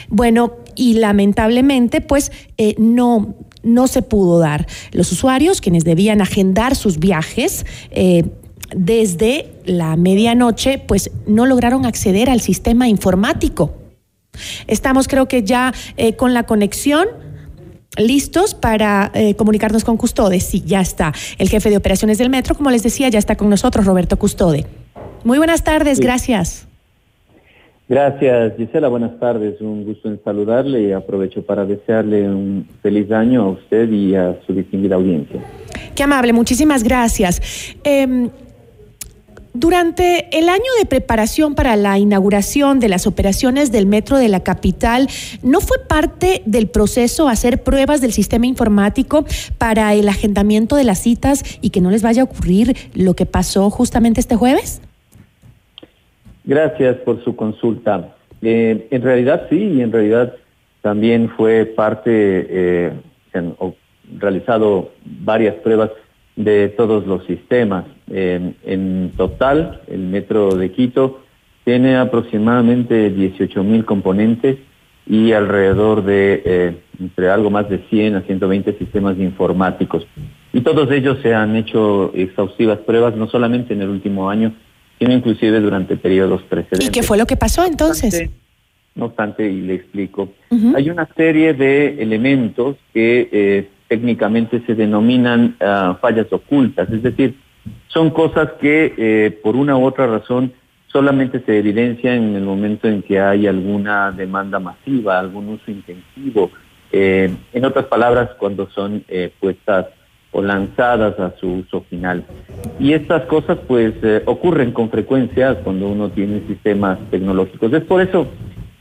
Bueno, y lamentablemente, pues eh, no no se pudo dar. Los usuarios, quienes debían agendar sus viajes, eh, desde la medianoche, pues no lograron acceder al sistema informático. Estamos creo que ya eh, con la conexión listos para eh, comunicarnos con Custode. Sí, ya está. El jefe de operaciones del metro, como les decía, ya está con nosotros, Roberto Custode. Muy buenas tardes, gracias. Gracias, Gisela. Buenas tardes. Un gusto en saludarle y aprovecho para desearle un feliz año a usted y a su distinguida audiencia. Qué amable, muchísimas gracias. Em, durante el año de preparación para la inauguración de las operaciones del metro de la capital, ¿no fue parte del proceso hacer pruebas del sistema informático para el agendamiento de las citas y que no les vaya a ocurrir lo que pasó justamente este jueves? Gracias por su consulta. Eh, en realidad sí, y en realidad también fue parte, eh, realizado varias pruebas de todos los sistemas. En total, el metro de Quito tiene aproximadamente 18 mil componentes y alrededor de eh, entre algo más de 100 a 120 sistemas informáticos. Y todos ellos se han hecho exhaustivas pruebas, no solamente en el último año, sino inclusive durante periodos precedentes. ¿Y qué fue lo que pasó entonces? No obstante, y le explico, hay una serie de elementos que eh, técnicamente se denominan ah, fallas ocultas, es decir, son cosas que eh, por una u otra razón solamente se evidencian en el momento en que hay alguna demanda masiva, algún uso intensivo, eh, en otras palabras, cuando son eh, puestas o lanzadas a su uso final. Y estas cosas pues ocurren con frecuencia cuando uno tiene sistemas tecnológicos. Es por eso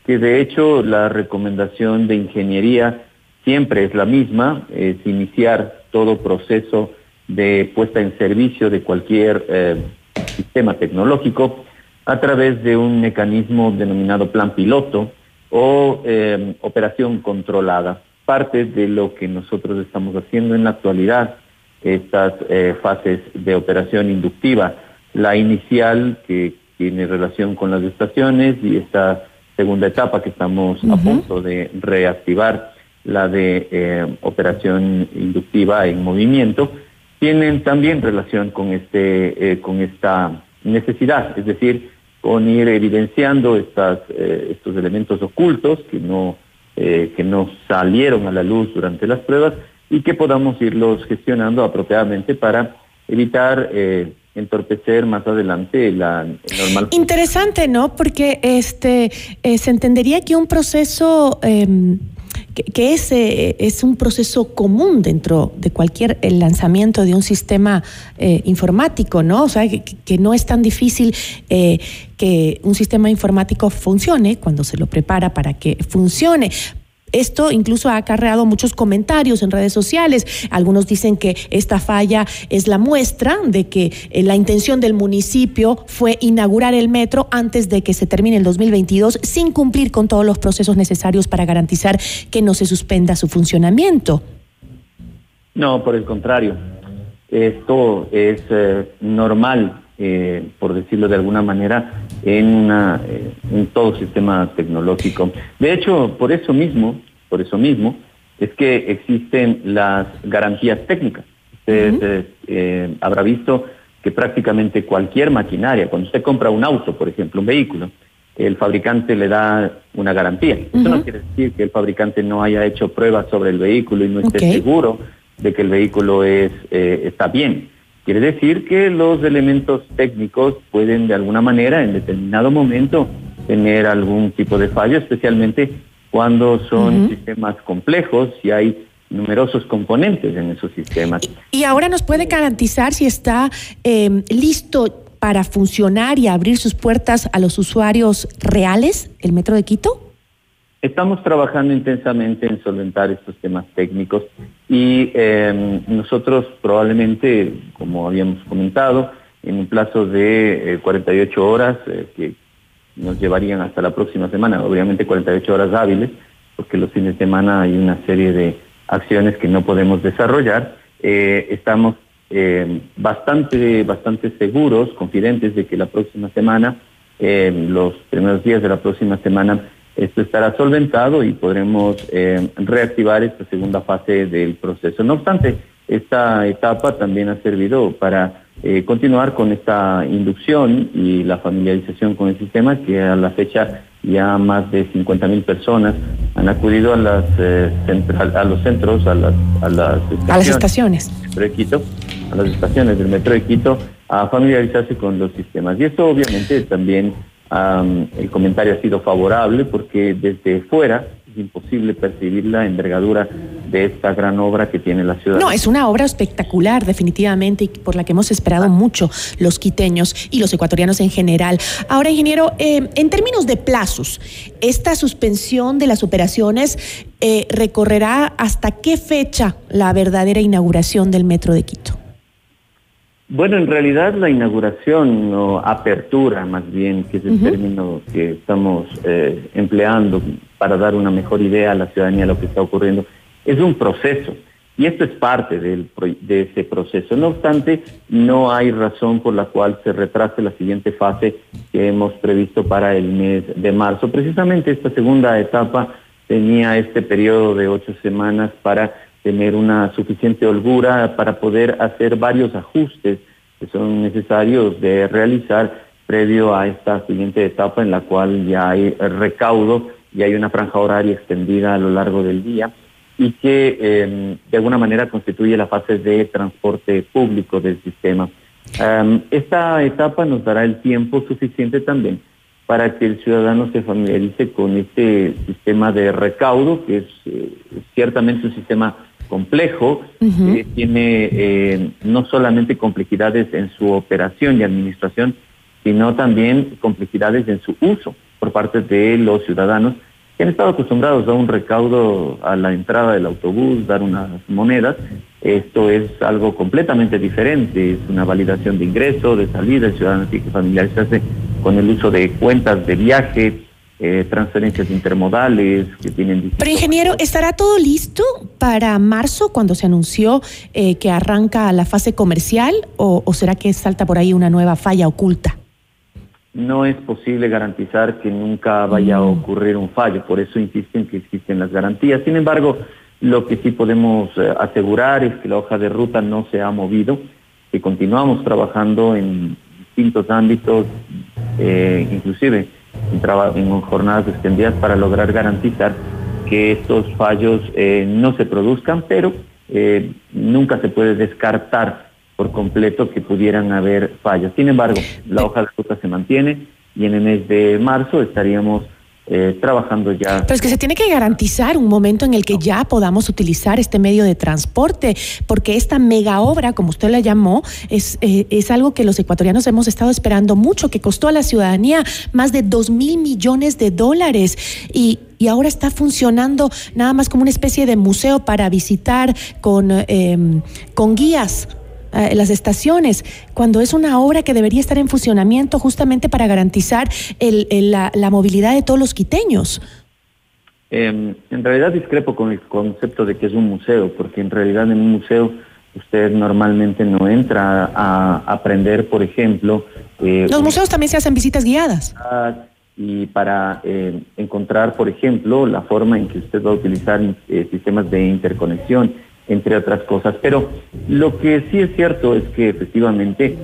que de hecho la recomendación de ingeniería siempre es la misma, es iniciar todo proceso de puesta en servicio de cualquier eh, sistema tecnológico a través de un mecanismo denominado plan piloto o eh, operación controlada. Parte de lo que nosotros estamos haciendo en la actualidad, estas eh, fases de operación inductiva, la inicial que tiene relación con las estaciones y esta segunda etapa que estamos a punto de reactivar la de eh, operación inductiva en movimiento, tienen también relación con, este, eh, con esta necesidad, es decir, con ir evidenciando estas, eh, estos elementos ocultos que no, que no salieron a la luz durante las pruebas y que podamos irlos gestionando apropiadamente para evitar entorpecer más adelante la normal. Interesante, ¿no? Porque este se entendería que un proceso que, ese es un proceso común dentro de cualquier lanzamiento de un sistema eh, informático, ¿no? O sea, que, no es tan difícil eh, que un sistema informático funcione cuando se lo prepara para que funcione. Esto incluso ha acarreado muchos comentarios en redes sociales. Algunos dicen que esta falla es la muestra de que eh, la intención del municipio fue inaugurar el metro antes de que se termine el 2022 sin cumplir con todos los procesos necesarios para garantizar que no se suspenda su funcionamiento. No, por el contrario. Esto es eh, normal eh, por decirlo de alguna manera, en, una, eh, en todo sistema tecnológico. De hecho, por eso mismo, por eso mismo, es que existen las garantías técnicas. Usted eh, habrá visto que prácticamente cualquier maquinaria, cuando usted compra un auto, por ejemplo, un vehículo, el fabricante le da una garantía. Eso no quiere decir que el fabricante no haya hecho pruebas sobre el vehículo y no esté seguro de que el vehículo es, eh, está bien. Quiere decir que los elementos técnicos pueden de alguna manera en determinado momento tener algún tipo de fallo, especialmente cuando son sistemas complejos y hay numerosos componentes en esos sistemas. Y ahora nos puede garantizar si está eh, listo para funcionar y abrir sus puertas a los usuarios reales, el Metro de Quito? Estamos trabajando intensamente en solventar estos temas técnicos y em, nosotros probablemente, como habíamos comentado, en un plazo de 48 eh, horas, eh, que nos llevarían hasta la próxima semana, obviamente 48 horas hábiles, porque los fines de semana hay una serie de acciones que no podemos desarrollar, eh, estamos eh, bastante, bastante seguros, confidentes de que la próxima semana, eh, los primeros días de la próxima semana, esto estará solventado y podremos eh, reactivar esta segunda fase del proceso. No obstante, esta etapa también ha servido para continuar con esta inducción y la familiarización con el sistema que a la fecha ya más de 50 mil personas han acudido a las a los centros, a las, a las estaciones. A las estaciones a las estaciones del metro de Quito a familiarizarse con los sistemas. Y esto obviamente también el comentario ha sido favorable porque desde fuera es imposible percibir la envergadura de esta gran obra que tiene la ciudad. No, es una obra espectacular, definitivamente, y por la que hemos esperado mucho los quiteños y los ecuatorianos en general. Ahora, ingeniero, eh, en términos de plazos, esta suspensión de las operaciones eh, recorrerá hasta qué fecha la verdadera inauguración del Metro de Quito. Bueno, en realidad la inauguración o apertura, más bien, que es el término que estamos eh, empleando para dar una mejor idea a la ciudadanía de lo que está ocurriendo, es un proceso. Y esto es parte del, de ese proceso. No obstante, no hay razón por la cual se retrase la siguiente fase que hemos previsto para el mes de marzo. Precisamente esta segunda etapa tenía este periodo de ocho semanas para tener una suficiente holgura para poder hacer varios ajustes que son necesarios de realizar previo a esta siguiente etapa en la cual ya hay recaudo y hay una franja horaria extendida a lo largo del día y que em, de alguna manera constituye la fase de transporte público del sistema. Em, esta etapa nos dará el tiempo suficiente también para que el ciudadano se familiarice con este sistema de recaudo, que es eh, ciertamente un sistema complejo, que tiene eh, no solamente complejidades en su operación y administración, sino también complejidades en su uso por parte de los ciudadanos que han estado acostumbrados a un recaudo a la entrada del autobús, dar unas monedas. Esto es algo completamente diferente, es una validación de ingreso, de salida, el ciudadano tiene que familiarizarse con el uso de cuentas de viaje, eh, transferencias intermodales que tienen... Pero ingeniero, ¿estará todo listo para marzo cuando se anunció eh, que arranca la fase comercial o, será que salta por ahí una nueva falla oculta? No es posible garantizar que nunca vaya a mm. ocurrir un fallo, por eso insisten que existen las garantías. Sin embargo, lo que sí podemos eh, asegurar es que la hoja de ruta no se ha movido, que continuamos trabajando en distintos ámbitos, inclusive en, jornadas extendidas para lograr garantizar que estos fallos eh, no se produzcan, pero eh, nunca se puede descartar por completo que pudieran haber fallos. Sin embargo, la hoja de ruta se mantiene y en el mes de marzo estaríamos eh, trabajando ya. Pero es que se tiene que garantizar un momento en el que ya podamos utilizar este medio de transporte, porque esta mega obra, como usted la llamó, es, eh, es algo que los ecuatorianos hemos estado esperando mucho, que costó a la ciudadanía más de dos mil millones de dólares y, y ahora está funcionando nada más como una especie de museo para visitar con, em, con guías eh, las estaciones, cuando es una obra que debería estar en funcionamiento justamente para garantizar la, movilidad de todos los quiteños. Em, en realidad discrepo con el concepto de que es un museo, porque en realidad en un museo usted normalmente no entra a aprender, por ejemplo. Eh, Los museos también se hacen visitas guiadas. Y para eh, encontrar, por ejemplo, la forma en que usted va a utilizar eh, sistemas de interconexión, entre otras cosas. Pero lo que sí es cierto es que efectivamente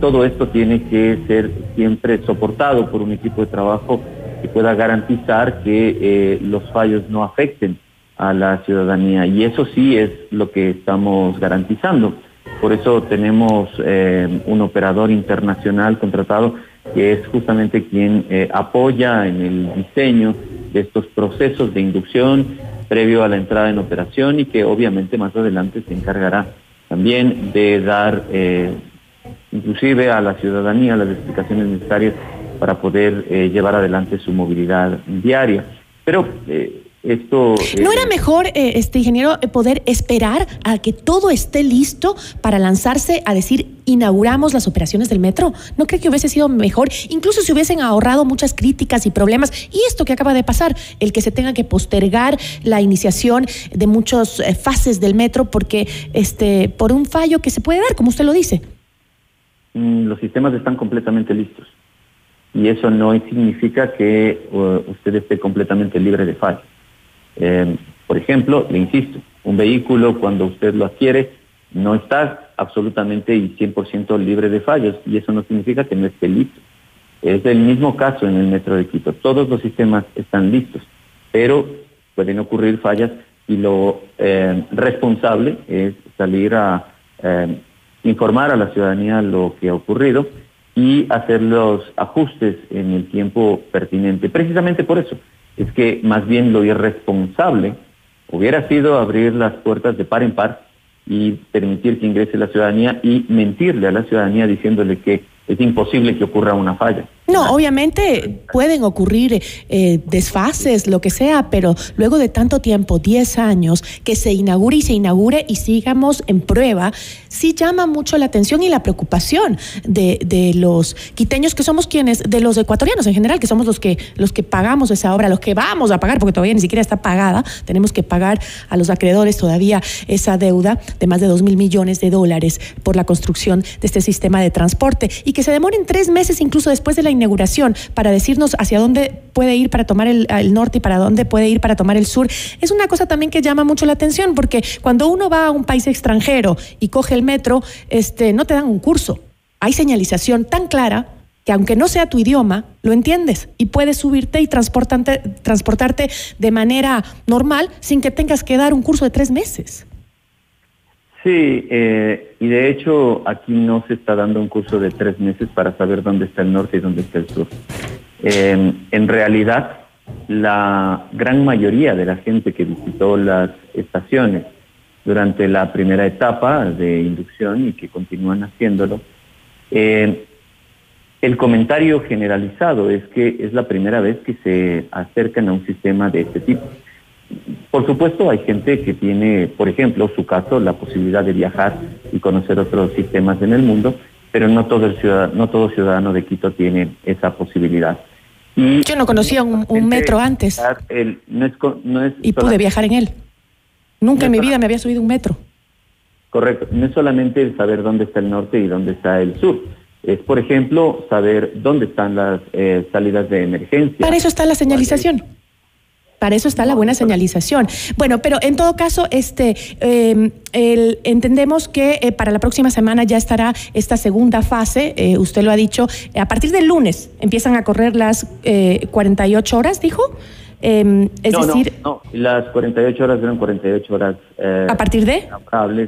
todo esto tiene que ser siempre soportado por un equipo de trabajo que pueda garantizar que los fallos no afecten a la ciudadanía y eso sí es lo que estamos garantizando. Por eso tenemos eh, un operador internacional contratado que es justamente quien eh, apoya en el diseño de estos procesos de inducción previo a la entrada en operación y que obviamente más adelante se encargará también de dar eh, inclusive a la ciudadanía las explicaciones necesarias para poder llevar adelante su movilidad diaria. Pero esto, ¿No era eh, mejor, eh, este ingeniero, eh, poder esperar a que todo esté listo para lanzarse a decir inauguramos las operaciones del metro? ¿No cree que hubiese sido mejor? Incluso si hubiesen ahorrado muchas críticas y problemas. Y esto que acaba de pasar, el que se tenga que postergar la iniciación de muchas fases del metro porque este, por un fallo que se puede dar, como usted lo dice. Mm, los sistemas están completamente listos. Y eso no significa que usted esté completamente libre de fallos. Eh, por ejemplo, le insisto, un vehículo cuando usted lo adquiere no está absolutamente y 100% libre de fallos y eso no significa que no esté listo. Es el mismo caso en el metro de Quito. Todos los sistemas están listos, pero pueden ocurrir fallas y lo eh, responsable es salir a eh, informar a la ciudadanía lo que ha ocurrido y hacer los ajustes en el tiempo pertinente. Precisamente por eso, es que más bien lo irresponsable hubiera sido abrir las puertas de par en par y permitir que ingrese la ciudadanía y mentirle a la ciudadanía diciéndole que es imposible que ocurra una falla. No, obviamente pueden ocurrir eh, desfases, lo que sea, pero luego de tanto tiempo, 10 años, que se inaugure y se inaugure y sigamos en prueba, sí llama mucho la atención y la preocupación de, de, los quiteños que somos quienes, de los ecuatorianos en general, que somos los que, los que pagamos esa obra, los que vamos a pagar, porque todavía ni siquiera está pagada, tenemos que pagar a los acreedores todavía esa deuda de más de 2 mil millones de dólares por la construcción de este sistema de transporte y que se demoren tres meses incluso después de la inauguración para decirnos hacia dónde puede ir para tomar el, norte y para dónde puede ir para tomar el sur, es una cosa también que llama mucho la atención, porque cuando uno va a un país extranjero y coge el metro, este, no te dan un curso. Hay señalización tan clara que aunque no sea tu idioma, lo entiendes y puedes subirte y transportarte de manera normal sin que tengas que dar un curso de tres meses. Sí, eh, y de hecho aquí no se está dando un curso de tres meses para saber dónde está el norte y dónde está el sur. Eh, en realidad, la gran mayoría de la gente que visitó las estaciones durante la primera etapa de inducción y que continúan haciéndolo, eh, el comentario generalizado es que es la primera vez que se acercan a un sistema de este tipo. Por supuesto, hay gente que tiene, por ejemplo, su caso, la posibilidad de viajar y conocer otros sistemas en el mundo, pero no todo, el ciudadano, no todo ciudadano de Quito tiene esa posibilidad. Y Yo no conocía un, metro antes. y pude viajar en él. Nunca en mi vida me había subido un metro. Correcto. No es solamente el saber dónde está el norte y dónde está el sur. Es, por ejemplo, saber dónde están las eh, salidas de emergencia. Para eso está la señalización. Para eso está la buena señalización. Bueno, pero en todo caso, este, em, entendemos que eh, para la próxima semana ya estará esta segunda fase. Eh, usted lo ha dicho. A partir del lunes empiezan a correr las 48 eh, horas, dijo. Em, es decir, no, las 48 horas eran 48 horas. ¿A partir de?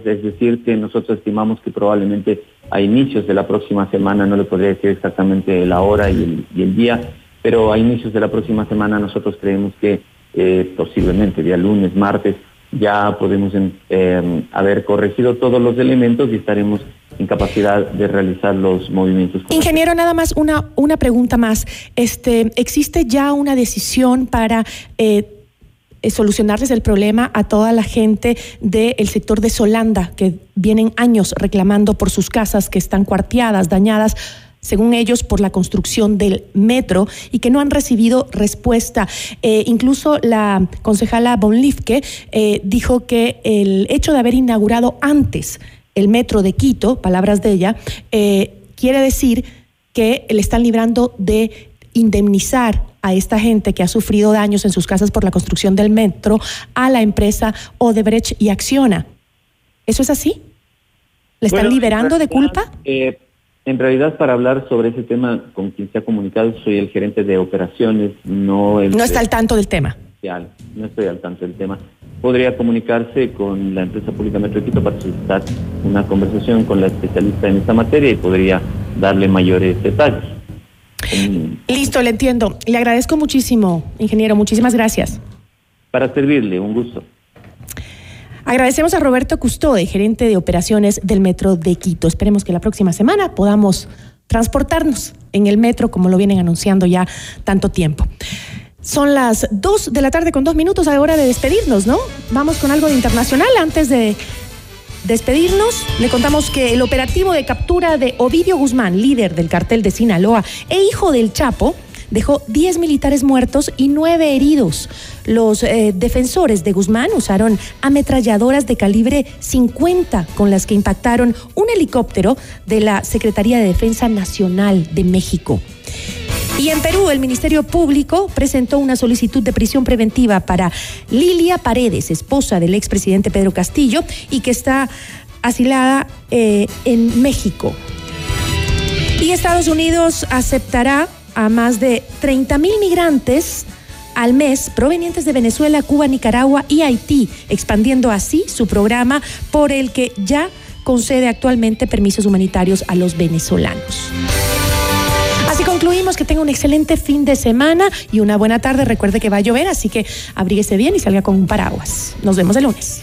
Es decir, que nosotros estimamos que probablemente a inicios de la próxima semana, no le podría decir exactamente la hora y el, y el día, pero a inicios de la próxima semana nosotros creemos que eh, posiblemente día lunes, martes, ya podemos eh, haber corregido todos los elementos y estaremos en capacidad de realizar los movimientos. Ingeniero, nada más una, una pregunta más. Este, ¿Existe ya una decisión para eh, solucionarles el problema a toda la gente del sector de Solanda, que vienen años reclamando por sus casas que están cuarteadas, dañadas? Según ellos, por la construcción del metro y que no han recibido respuesta. Eh, incluso la concejala Bonlifke eh, dijo que el hecho de haber inaugurado antes el metro de Quito, palabras de ella, eh, quiere decir que le están librando de indemnizar a esta gente que ha sufrido daños en sus casas por la construcción del metro a la empresa Odebrecht y Acciona. ¿Eso es así? ¿Le están liberando de culpa? Eh, en realidad, para hablar sobre ese tema con quien se ha comunicado, soy el gerente de operaciones, no el... No está al tanto del tema. No estoy al tanto del tema. Podría comunicarse con la empresa pública Metro Quito para solicitar una conversación con la especialista en esta materia y podría darle mayores detalles. Listo, le entiendo. Le agradezco muchísimo, ingeniero. Muchísimas gracias. Para servirle, un gusto. Agradecemos a Roberto Custode, gerente de operaciones del Metro de Quito. Esperemos que la próxima semana podamos transportarnos en el metro como lo vienen anunciando ya tanto tiempo. Son las 2 de la tarde con dos minutos a hora de despedirnos, ¿no? Vamos con algo de internacional antes de despedirnos, le contamos que el operativo de captura de Ovidio Guzmán, líder del cartel de Sinaloa e hijo del Chapo, dejó 10 militares muertos y 9 heridos. Los eh, defensores de Guzmán usaron ametralladoras de calibre 50 con las que impactaron un helicóptero de la Secretaría de Defensa Nacional de México. Y en Perú, el Ministerio Público presentó una solicitud de prisión preventiva para Lilia Paredes, esposa del expresidente Pedro Castillo, y que está asilada eh, en México. Y Estados Unidos aceptará a más de 30 mil migrantes al mes provenientes de Venezuela, Cuba, Nicaragua y Haití, expandiendo así su programa por el que ya concede actualmente permisos humanitarios a los venezolanos. Así concluimos que tenga un excelente fin de semana y una buena tarde. Recuerde que va a llover, así que abríguese bien y salga con un paraguas. Nos vemos el lunes.